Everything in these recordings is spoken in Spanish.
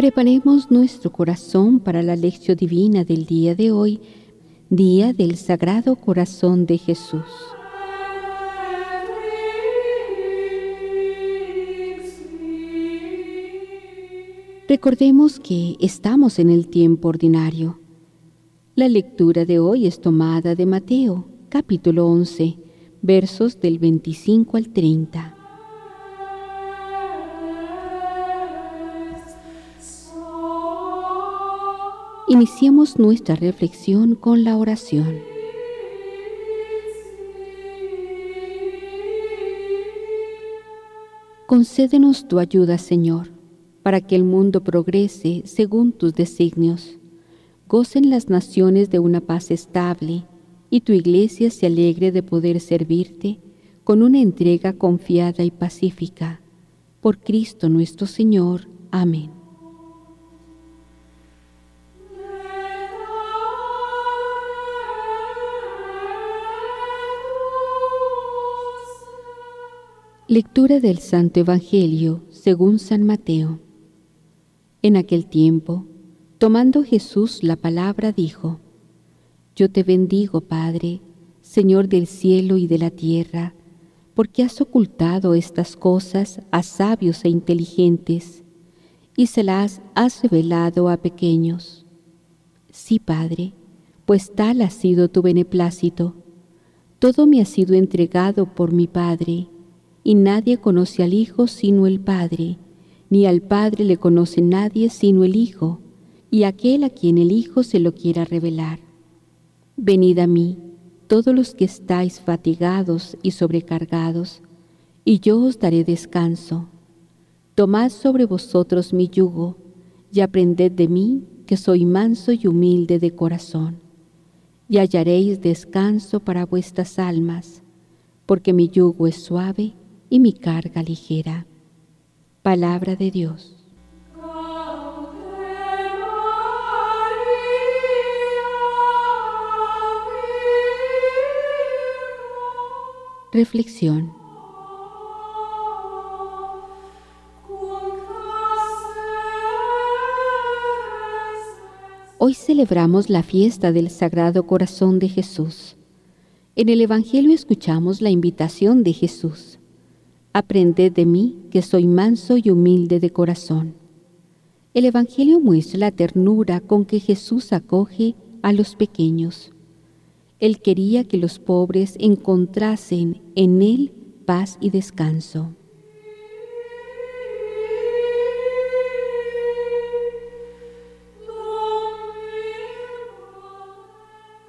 Preparemos nuestro corazón para la lección divina del día de hoy, día del Sagrado Corazón de Jesús. Recordemos que estamos en el tiempo ordinario. La lectura de hoy es tomada de Mateo, capítulo 11, versos del 25 al 30. Iniciemos nuestra reflexión con la oración. Concédenos tu ayuda, Señor, para que el mundo progrese según tus designios. Gocen las naciones de una paz estable y tu iglesia se alegre de poder servirte con una entrega confiada y pacífica. Por Cristo nuestro Señor. Amén. Lectura del Santo Evangelio según San Mateo. En aquel tiempo, tomando Jesús la palabra, dijo, Yo te bendigo, Padre, Señor del cielo y de la tierra, porque has ocultado estas cosas a sabios e inteligentes, y se las has revelado a pequeños. Sí, Padre, pues tal ha sido tu beneplácito. Todo me ha sido entregado por mi Padre, y nadie conoce al Hijo sino el Padre, ni al Padre le conoce nadie sino el Hijo, y aquel a quien el Hijo se lo quiera revelar. Venid a mí, todos los que estáis fatigados y sobrecargados, y yo os daré descanso. Tomad sobre vosotros mi yugo, y aprended de mí, que soy manso y humilde de corazón, y hallaréis descanso para vuestras almas, porque mi yugo es suave y mi carga ligera. Palabra de Dios. Reflexión. Hoy celebramos la fiesta del Sagrado Corazón de Jesús. En el Evangelio escuchamos la invitación de Jesús. Aprended de mí, que soy manso y humilde de corazón. El Evangelio muestra la ternura con que Jesús acoge a los pequeños. Él quería que los pobres encontrasen en Él paz y descanso.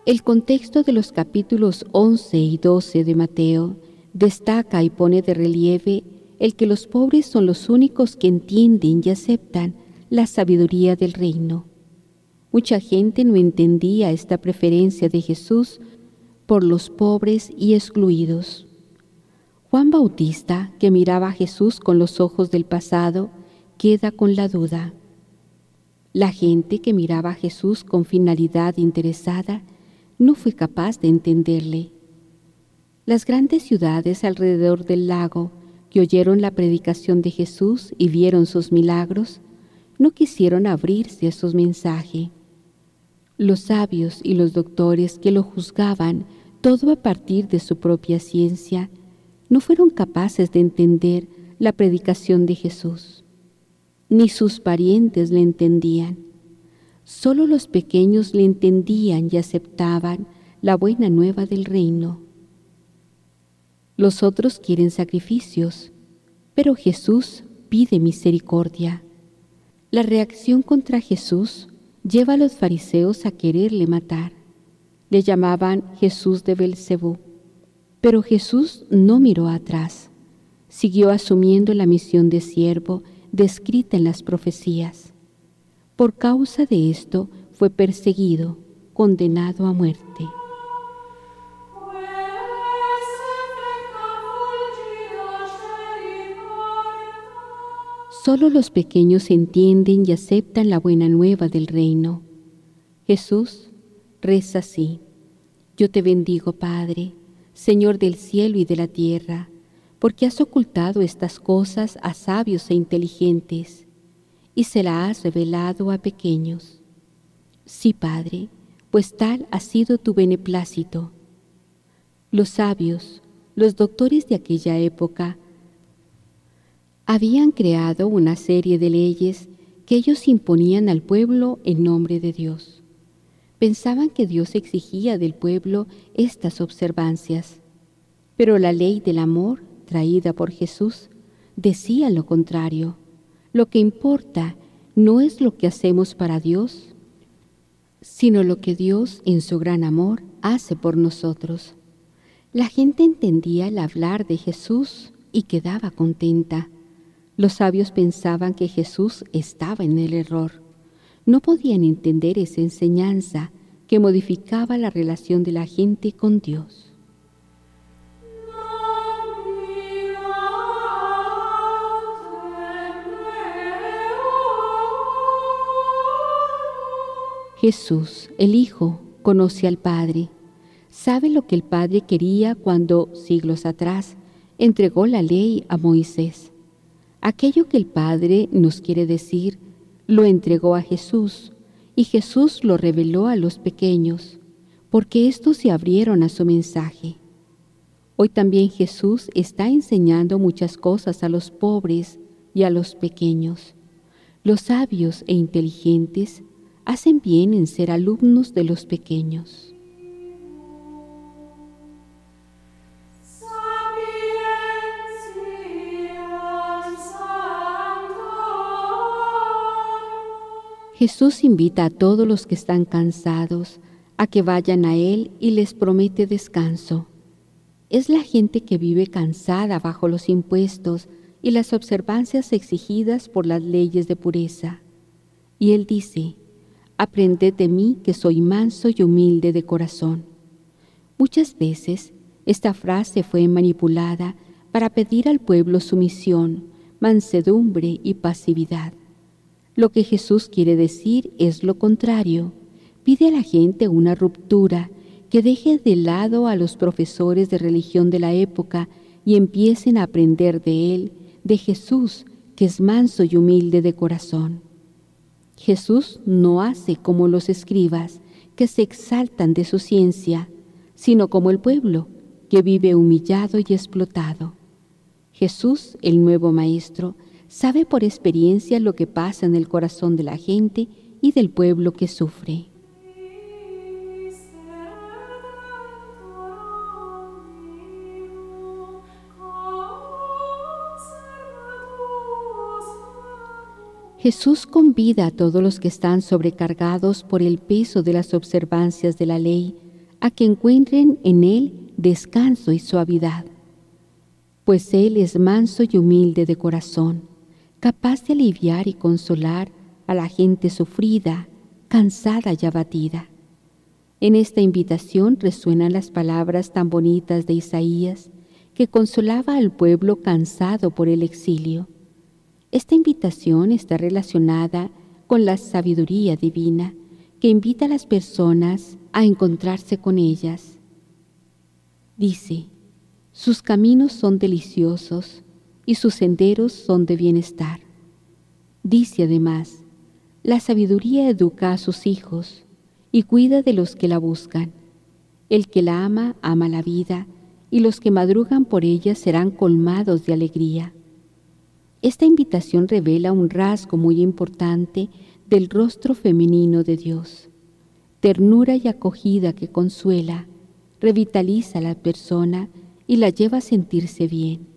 El contexto de los capítulos 11 y 12 de Mateo destaca y pone de relieve el que los pobres son los únicos que entienden y aceptan la sabiduría del reino. Mucha gente no entendía esta preferencia de Jesús por los pobres y excluidos. Juan Bautista, que miraba a Jesús con los ojos del pasado, queda con la duda. La gente que miraba a Jesús con finalidad interesada no fue capaz de entenderle. Las grandes ciudades alrededor del lago, que oyeron la predicación de Jesús y vieron sus milagros, no quisieron abrirse a su mensaje. Los sabios y los doctores que lo juzgaban todo a partir de su propia ciencia, no fueron capaces de entender la predicación de Jesús. Ni sus parientes le entendían. Solo los pequeños le entendían y aceptaban la buena nueva del reino. Los otros quieren sacrificios, pero Jesús pide misericordia. La reacción contra Jesús lleva a los fariseos a quererle matar. Le llamaban Jesús de Belcebú, pero Jesús no miró atrás. Siguió asumiendo la misión de siervo descrita en las profecías. Por causa de esto fue perseguido, condenado a muerte. Solo los pequeños entienden y aceptan la buena nueva del reino. Jesús reza así. Yo te bendigo, Padre, Señor del cielo y de la tierra, porque has ocultado estas cosas a sabios e inteligentes y se la has revelado a pequeños. Sí, Padre, pues tal ha sido tu beneplácito. Los sabios, los doctores de aquella época, habían creado una serie de leyes que ellos imponían al pueblo en nombre de Dios. Pensaban que Dios exigía del pueblo estas observancias, pero la ley del amor, traída por Jesús, decía lo contrario. Lo que importa no es lo que hacemos para Dios, sino lo que Dios en su gran amor hace por nosotros. La gente entendía el hablar de Jesús y quedaba contenta. Los sabios pensaban que Jesús estaba en el error. No podían entender esa enseñanza que modificaba la relación de la gente con Dios. Jesús, el Hijo, conoce al Padre, sabe lo que el Padre quería cuando, siglos atrás, entregó la ley a Moisés. Aquello que el Padre nos quiere decir, lo entregó a Jesús, y Jesús lo reveló a los pequeños, porque éstos se abrieron a su mensaje. Hoy también Jesús está enseñando muchas cosas a los pobres y a los pequeños. Los sabios e inteligentes hacen bien en ser alumnos de los pequeños. Jesús invita a todos los que están cansados a que vayan a Él y les promete descanso. Es la gente que vive cansada bajo los impuestos y las observancias exigidas por las leyes de pureza. Y Él dice, Aprended de mí que soy manso y humilde de corazón. Muchas veces esta frase fue manipulada para pedir al pueblo sumisión, mansedumbre y pasividad. Lo que Jesús quiere decir es lo contrario. Pide a la gente una ruptura, que deje de lado a los profesores de religión de la época y empiecen a aprender de Él, de Jesús, que es manso y humilde de corazón. Jesús no hace como los escribas, que se exaltan de su ciencia, sino como el pueblo, que vive humillado y explotado. Jesús, el nuevo Maestro, sabe por experiencia lo que pasa en el corazón de la gente y del pueblo que sufre. Jesús convida a todos los que están sobrecargados por el peso de las observancias de la ley a que encuentren en Él descanso y suavidad, pues Él es manso y humilde de corazón, capaz de aliviar y consolar a la gente sufrida, cansada y abatida. En esta invitación resuenan las palabras tan bonitas de Isaías, que consolaba al pueblo cansado por el exilio esta invitación está relacionada con la sabiduría divina que invita a las personas a encontrarse con ellas. Dice, sus caminos son deliciosos y sus senderos son de bienestar. Dice además, la sabiduría educa a sus hijos y cuida de los que la buscan. El que la ama, ama la vida, y los que madrugan por ella serán colmados de alegría. Esta invitación revela un rasgo muy importante del rostro femenino de Dios, ternura y acogida que consuela, revitaliza a la persona y la lleva a sentirse bien.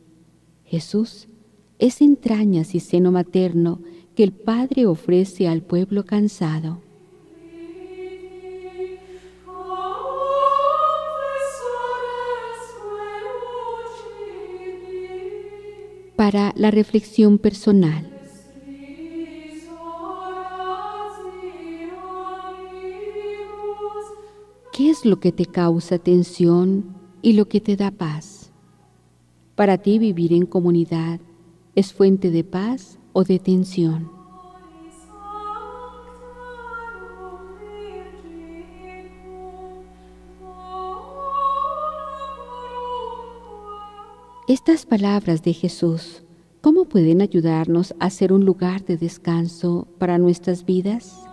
Jesús es entrañas y seno materno que el Padre ofrece al pueblo cansado. para la reflexión personal. ¿Qué es lo que te causa tensión y lo que te da paz? Para ti vivir en comunidad es fuente de paz o de tensión. Estas palabras de Jesús ¿Cómo pueden ayudarnos a ser un lugar de descanso para nuestras vidas?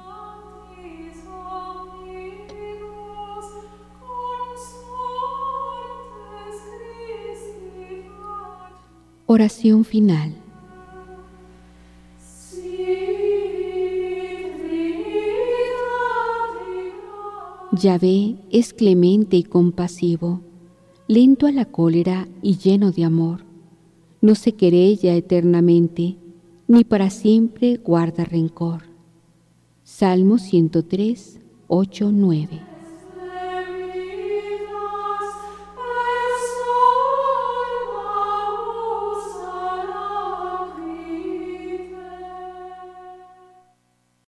Oración final. Yahvé es clemente y compasivo, lento a la cólera y lleno de amor. No se querella eternamente, ni para siempre guarda rencor. Salmo 103, 8, 9.